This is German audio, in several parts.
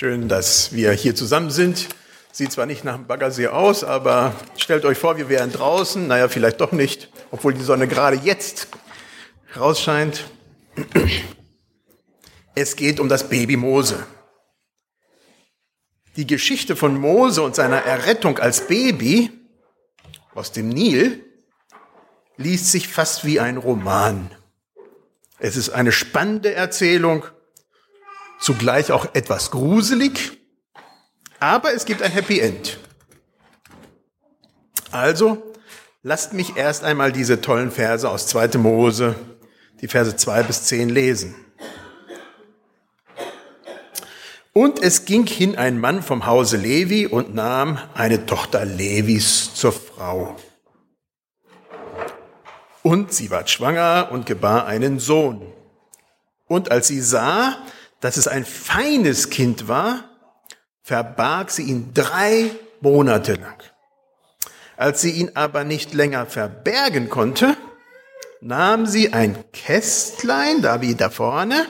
Schön, dass wir hier zusammen sind. Sieht zwar nicht nach dem Baggersee aus, aber stellt euch vor, wir wären draußen. Naja, vielleicht doch nicht, obwohl die Sonne gerade jetzt rausscheint. Es geht um das Baby Mose. Die Geschichte von Mose und seiner Errettung als Baby aus dem Nil liest sich fast wie ein Roman. Es ist eine spannende Erzählung, zugleich auch etwas gruselig, aber es gibt ein Happy End. Also, lasst mich erst einmal diese tollen Verse aus 2. Mose, die Verse 2 bis 10 lesen. Und es ging hin ein Mann vom Hause Levi und nahm eine Tochter Levis zur Frau. Und sie ward schwanger und gebar einen Sohn. Und als sie sah, dass es ein feines Kind war, verbarg sie ihn drei Monate lang. Als sie ihn aber nicht länger verbergen konnte, nahm sie ein Kästlein, da wie da vorne,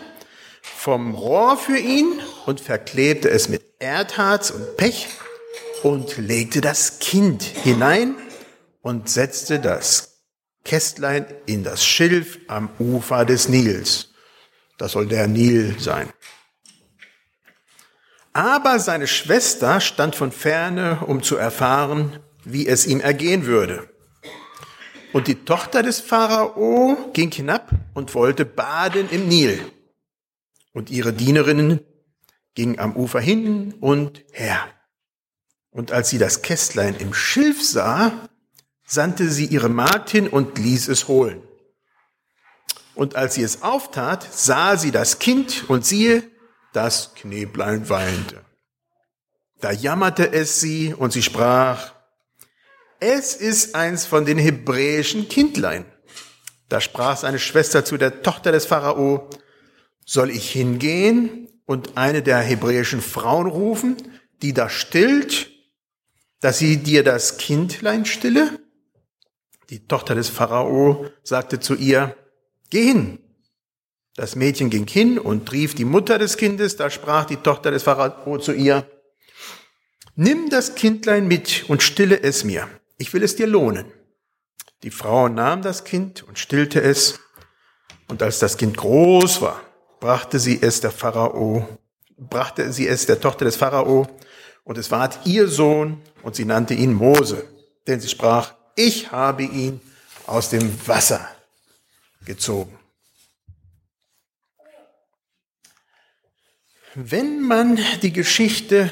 vom Rohr für ihn und verklebte es mit Erdharz und Pech und legte das Kind hinein und setzte das Kästlein in das Schilf am Ufer des Nils. Das soll der Nil sein. Aber seine Schwester stand von ferne, um zu erfahren, wie es ihm ergehen würde. Und die Tochter des Pharao ging hinab und wollte baden im Nil. Und ihre Dienerinnen gingen am Ufer hin und her. Und als sie das Kästlein im Schilf sah, sandte sie ihre Magd hin und ließ es holen. Und als sie es auftat, sah sie das Kind und siehe, das Kneblein weinte. Da jammerte es sie und sie sprach, es ist eins von den hebräischen Kindlein. Da sprach seine Schwester zu der Tochter des Pharao, soll ich hingehen und eine der hebräischen Frauen rufen, die da stillt, dass sie dir das Kindlein stille? Die Tochter des Pharao sagte zu ihr, geh hin. Das Mädchen ging hin und rief die Mutter des Kindes, da sprach die Tochter des Pharao zu ihr, nimm das Kindlein mit und stille es mir, ich will es dir lohnen. Die Frau nahm das Kind und stillte es, und als das Kind groß war, brachte sie es der Pharao, brachte sie es der Tochter des Pharao, und es ward ihr Sohn, und sie nannte ihn Mose, denn sie sprach, ich habe ihn aus dem Wasser gezogen. Wenn man die Geschichte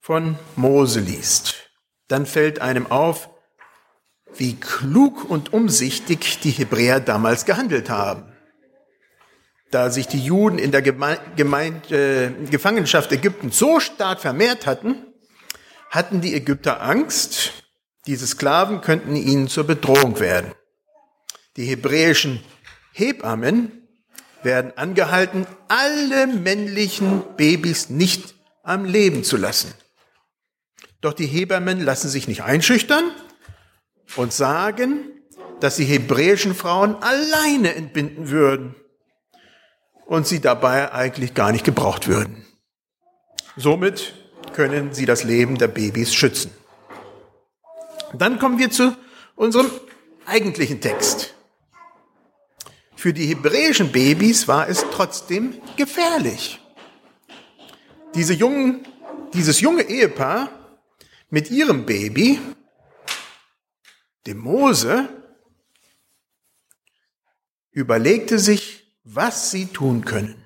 von Mose liest, dann fällt einem auf, wie klug und umsichtig die Hebräer damals gehandelt haben. Da sich die Juden in der Geme Gemein äh, Gefangenschaft Ägyptens so stark vermehrt hatten, hatten die Ägypter Angst, diese Sklaven könnten ihnen zur Bedrohung werden. Die hebräischen Hebammen werden angehalten, alle männlichen Babys nicht am Leben zu lassen. Doch die Hebammen lassen sich nicht einschüchtern und sagen, dass die hebräischen Frauen alleine entbinden würden und sie dabei eigentlich gar nicht gebraucht würden. Somit können sie das Leben der Babys schützen. Dann kommen wir zu unserem eigentlichen Text. Für die hebräischen Babys war es trotzdem gefährlich. Diese jungen, dieses junge Ehepaar mit ihrem Baby, dem Mose, überlegte sich, was sie tun können.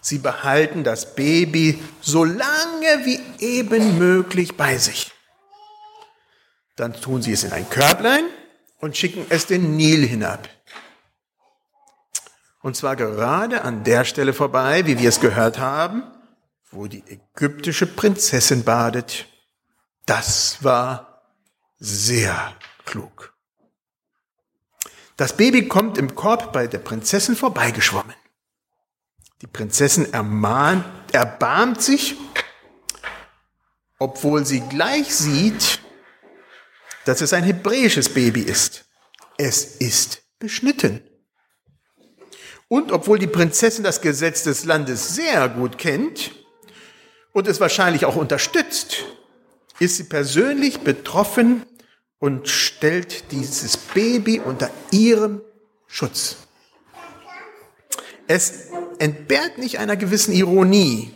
Sie behalten das Baby so lange wie eben möglich bei sich. Dann tun sie es in ein Körblein und schicken es den Nil hinab. Und zwar gerade an der Stelle vorbei, wie wir es gehört haben, wo die ägyptische Prinzessin badet. Das war sehr klug. Das Baby kommt im Korb bei der Prinzessin vorbeigeschwommen. Die Prinzessin ermahnt, erbarmt sich, obwohl sie gleich sieht, dass es ein hebräisches Baby ist. Es ist beschnitten. Und obwohl die Prinzessin das Gesetz des Landes sehr gut kennt und es wahrscheinlich auch unterstützt, ist sie persönlich betroffen und stellt dieses Baby unter ihrem Schutz. Es entbehrt nicht einer gewissen Ironie,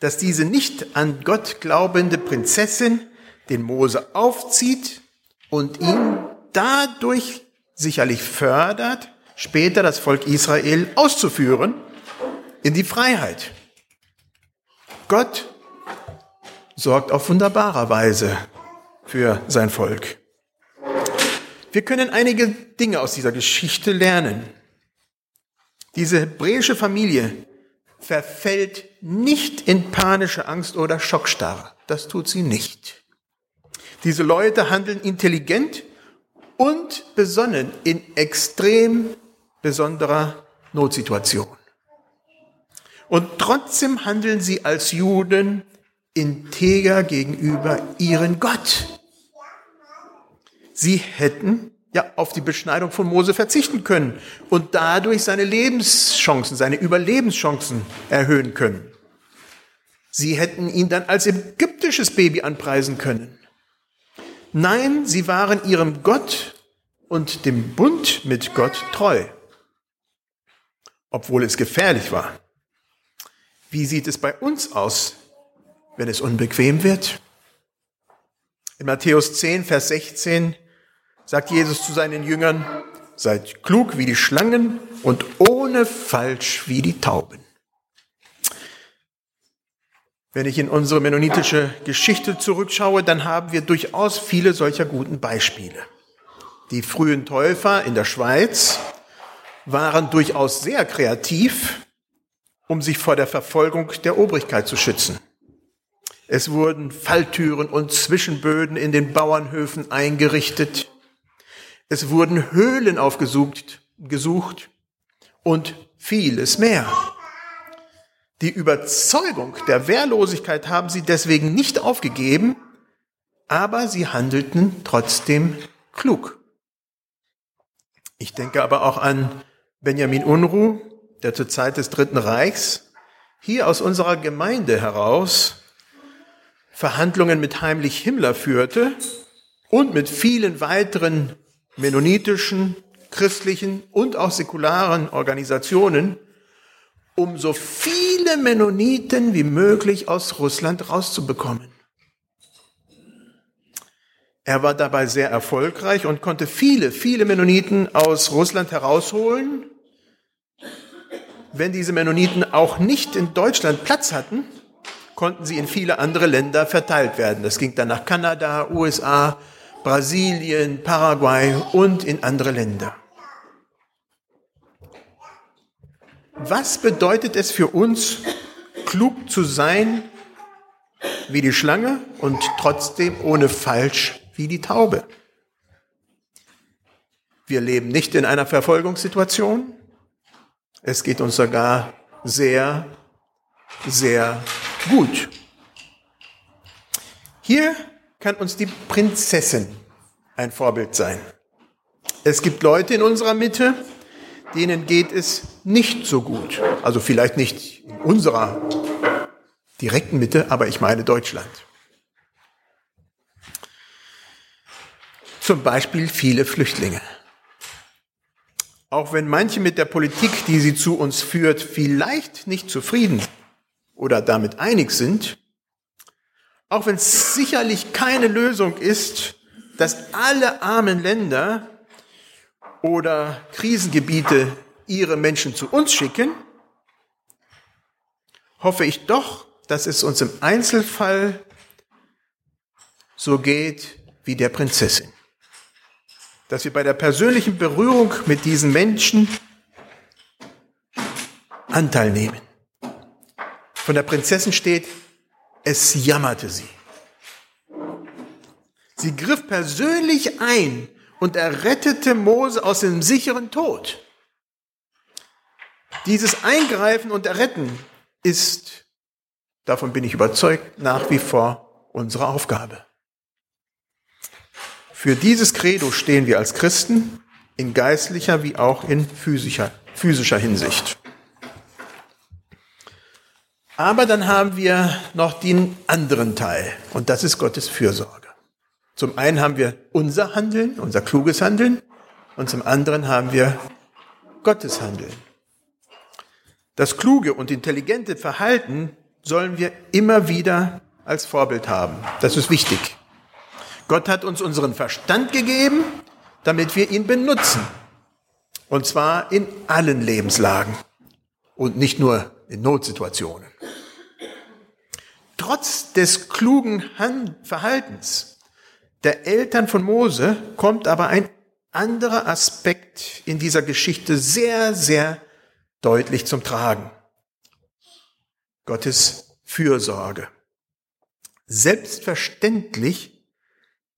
dass diese nicht an Gott glaubende Prinzessin den Mose aufzieht und ihn dadurch sicherlich fördert, später das Volk Israel auszuführen in die Freiheit. Gott sorgt auf wunderbare Weise für sein Volk. Wir können einige Dinge aus dieser Geschichte lernen. Diese hebräische Familie verfällt nicht in panische Angst oder Schockstarre. Das tut sie nicht. Diese Leute handeln intelligent und besonnen in extrem besonderer Notsituation. Und trotzdem handeln sie als Juden integer gegenüber ihren Gott. Sie hätten ja auf die Beschneidung von Mose verzichten können und dadurch seine Lebenschancen, seine Überlebenschancen erhöhen können. Sie hätten ihn dann als ägyptisches Baby anpreisen können. Nein, sie waren ihrem Gott und dem Bund mit Gott treu, obwohl es gefährlich war. Wie sieht es bei uns aus, wenn es unbequem wird? In Matthäus 10, Vers 16 sagt Jesus zu seinen Jüngern, seid klug wie die Schlangen und ohne falsch wie die Tauben. Wenn ich in unsere mennonitische Geschichte zurückschaue, dann haben wir durchaus viele solcher guten Beispiele. Die frühen Täufer in der Schweiz waren durchaus sehr kreativ, um sich vor der Verfolgung der Obrigkeit zu schützen. Es wurden Falltüren und Zwischenböden in den Bauernhöfen eingerichtet. Es wurden Höhlen aufgesucht gesucht und vieles mehr. Die Überzeugung der Wehrlosigkeit haben sie deswegen nicht aufgegeben, aber sie handelten trotzdem klug. Ich denke aber auch an Benjamin Unruh, der zur Zeit des Dritten Reichs hier aus unserer Gemeinde heraus Verhandlungen mit Heimlich Himmler führte und mit vielen weiteren mennonitischen, christlichen und auch säkularen Organisationen, um so viele Mennoniten wie möglich aus Russland rauszubekommen. Er war dabei sehr erfolgreich und konnte viele, viele Mennoniten aus Russland herausholen. Wenn diese Mennoniten auch nicht in Deutschland Platz hatten, konnten sie in viele andere Länder verteilt werden. Das ging dann nach Kanada, USA, Brasilien, Paraguay und in andere Länder. Was bedeutet es für uns, klug zu sein wie die Schlange und trotzdem ohne falsch wie die Taube? Wir leben nicht in einer Verfolgungssituation. Es geht uns sogar sehr, sehr gut. Hier kann uns die Prinzessin ein Vorbild sein. Es gibt Leute in unserer Mitte, denen geht es nicht so gut. Also vielleicht nicht in unserer direkten Mitte, aber ich meine Deutschland. Zum Beispiel viele Flüchtlinge. Auch wenn manche mit der Politik, die sie zu uns führt, vielleicht nicht zufrieden oder damit einig sind, auch wenn es sicherlich keine Lösung ist, dass alle armen Länder oder Krisengebiete ihre Menschen zu uns schicken, hoffe ich doch, dass es uns im Einzelfall so geht wie der Prinzessin. Dass wir bei der persönlichen Berührung mit diesen Menschen Anteil nehmen. Von der Prinzessin steht, es jammerte sie. Sie griff persönlich ein und errettete Mose aus dem sicheren Tod. Dieses Eingreifen und Erretten ist, davon bin ich überzeugt, nach wie vor unsere Aufgabe. Für dieses Credo stehen wir als Christen in geistlicher wie auch in physischer, physischer Hinsicht. Aber dann haben wir noch den anderen Teil und das ist Gottes Fürsorge. Zum einen haben wir unser Handeln, unser kluges Handeln und zum anderen haben wir Gottes Handeln. Das kluge und intelligente Verhalten sollen wir immer wieder als Vorbild haben. Das ist wichtig. Gott hat uns unseren Verstand gegeben, damit wir ihn benutzen. Und zwar in allen Lebenslagen und nicht nur in Notsituationen. Trotz des klugen Verhaltens der Eltern von Mose kommt aber ein anderer Aspekt in dieser Geschichte sehr, sehr deutlich zum Tragen. Gottes Fürsorge. Selbstverständlich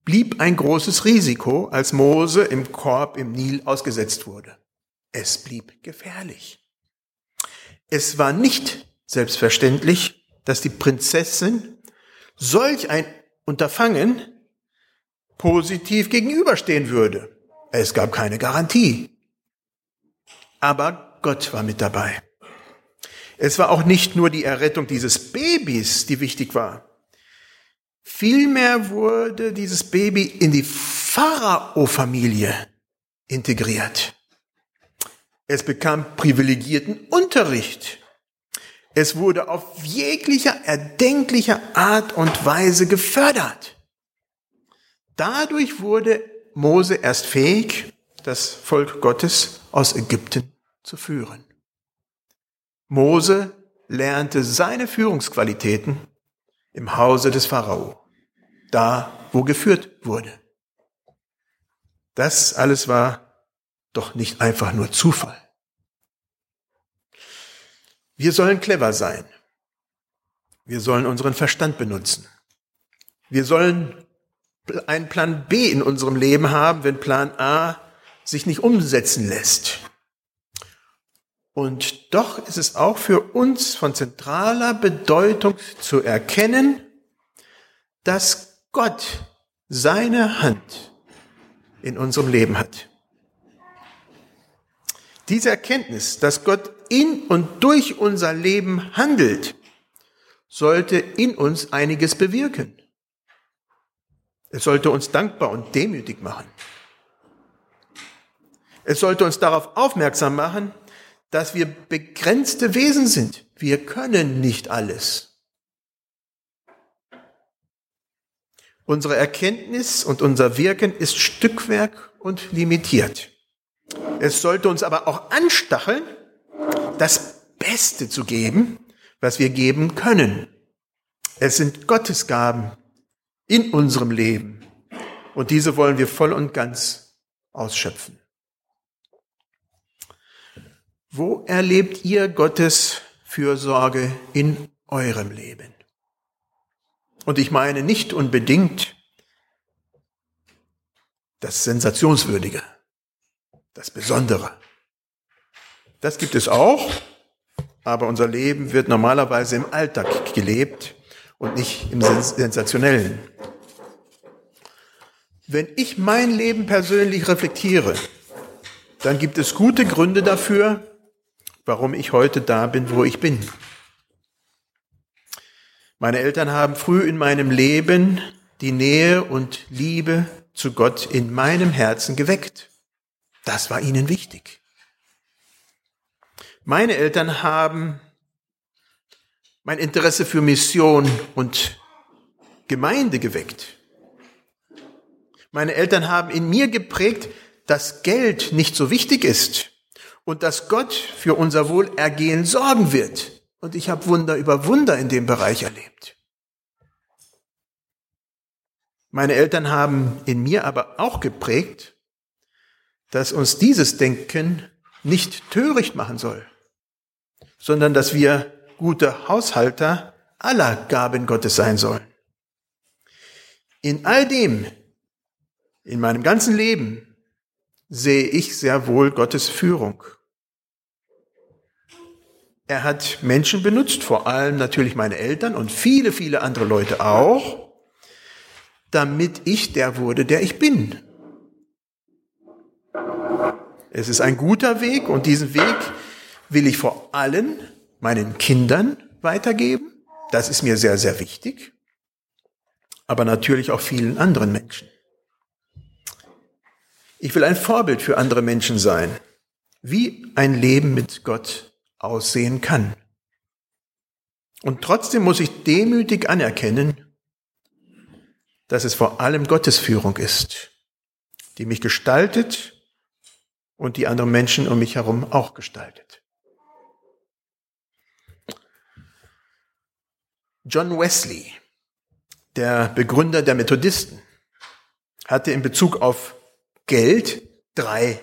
blieb ein großes Risiko, als Mose im Korb im Nil ausgesetzt wurde. Es blieb gefährlich. Es war nicht selbstverständlich, dass die Prinzessin solch ein Unterfangen positiv gegenüberstehen würde. Es gab keine Garantie. Aber Gott war mit dabei. Es war auch nicht nur die Errettung dieses Babys, die wichtig war. Vielmehr wurde dieses Baby in die Pharao-Familie integriert. Es bekam privilegierten Unterricht es wurde auf jeglicher erdenklicher Art und Weise gefördert. Dadurch wurde Mose erst fähig, das Volk Gottes aus Ägypten zu führen. Mose lernte seine Führungsqualitäten im Hause des Pharao, da wo geführt wurde. Das alles war doch nicht einfach nur Zufall. Wir sollen clever sein. Wir sollen unseren Verstand benutzen. Wir sollen einen Plan B in unserem Leben haben, wenn Plan A sich nicht umsetzen lässt. Und doch ist es auch für uns von zentraler Bedeutung zu erkennen, dass Gott seine Hand in unserem Leben hat. Diese Erkenntnis, dass Gott in und durch unser Leben handelt, sollte in uns einiges bewirken. Es sollte uns dankbar und demütig machen. Es sollte uns darauf aufmerksam machen, dass wir begrenzte Wesen sind. Wir können nicht alles. Unsere Erkenntnis und unser Wirken ist Stückwerk und limitiert. Es sollte uns aber auch anstacheln, das Beste zu geben, was wir geben können. Es sind Gottes Gaben in unserem Leben. Und diese wollen wir voll und ganz ausschöpfen. Wo erlebt ihr Gottes Fürsorge in eurem Leben? Und ich meine nicht unbedingt das Sensationswürdige das Besondere. Das gibt es auch, aber unser Leben wird normalerweise im Alltag gelebt und nicht im Sensationellen. Wenn ich mein Leben persönlich reflektiere, dann gibt es gute Gründe dafür, warum ich heute da bin, wo ich bin. Meine Eltern haben früh in meinem Leben die Nähe und Liebe zu Gott in meinem Herzen geweckt. Das war ihnen wichtig. Meine Eltern haben mein Interesse für Mission und Gemeinde geweckt. Meine Eltern haben in mir geprägt, dass Geld nicht so wichtig ist und dass Gott für unser Wohlergehen sorgen wird. Und ich habe Wunder über Wunder in dem Bereich erlebt. Meine Eltern haben in mir aber auch geprägt, dass uns dieses Denken nicht töricht machen soll, sondern dass wir gute Haushalter aller Gaben Gottes sein sollen. In all dem, in meinem ganzen Leben, sehe ich sehr wohl Gottes Führung. Er hat Menschen benutzt, vor allem natürlich meine Eltern und viele, viele andere Leute auch, damit ich der wurde, der ich bin. Es ist ein guter Weg und diesen Weg will ich vor allem meinen Kindern weitergeben. Das ist mir sehr, sehr wichtig. Aber natürlich auch vielen anderen Menschen. Ich will ein Vorbild für andere Menschen sein, wie ein Leben mit Gott aussehen kann. Und trotzdem muss ich demütig anerkennen, dass es vor allem Gottes Führung ist, die mich gestaltet und die anderen Menschen um mich herum auch gestaltet. John Wesley, der Begründer der Methodisten, hatte in Bezug auf Geld drei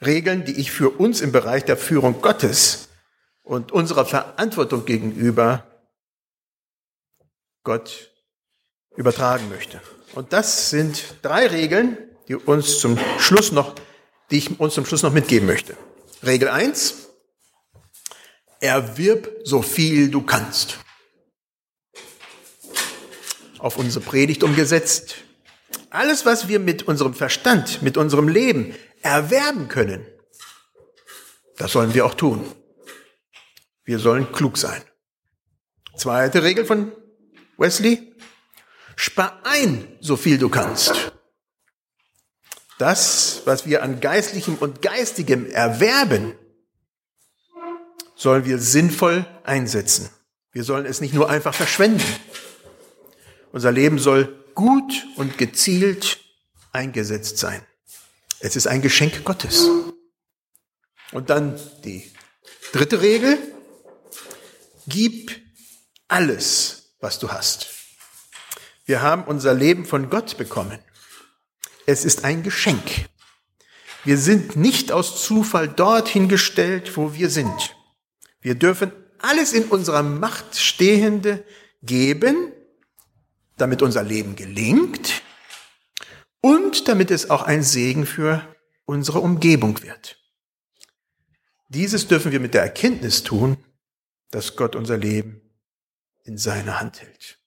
Regeln, die ich für uns im Bereich der Führung Gottes und unserer Verantwortung gegenüber Gott übertragen möchte. Und das sind drei Regeln, die uns zum Schluss noch, die ich uns zum Schluss noch mitgeben möchte. Regel eins: Erwirb so viel du kannst. Auf unsere Predigt umgesetzt. Alles, was wir mit unserem Verstand, mit unserem Leben erwerben können, das sollen wir auch tun. Wir sollen klug sein. Zweite Regel von Wesley, spar ein, so viel du kannst. Das, was wir an geistlichem und geistigem erwerben, sollen wir sinnvoll einsetzen. Wir sollen es nicht nur einfach verschwenden. Unser Leben soll gut und gezielt eingesetzt sein. Es ist ein Geschenk Gottes. Und dann die dritte Regel. Gib alles, was du hast. Wir haben unser Leben von Gott bekommen. Es ist ein Geschenk. Wir sind nicht aus Zufall dorthin gestellt, wo wir sind. Wir dürfen alles in unserer Macht Stehende geben, damit unser Leben gelingt und damit es auch ein Segen für unsere Umgebung wird. Dieses dürfen wir mit der Erkenntnis tun, dass Gott unser Leben in seiner Hand hält.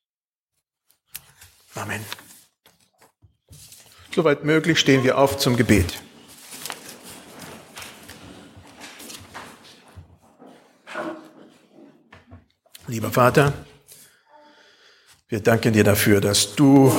Amen. Soweit möglich stehen wir auf zum Gebet. Lieber Vater, wir danken dir dafür, dass du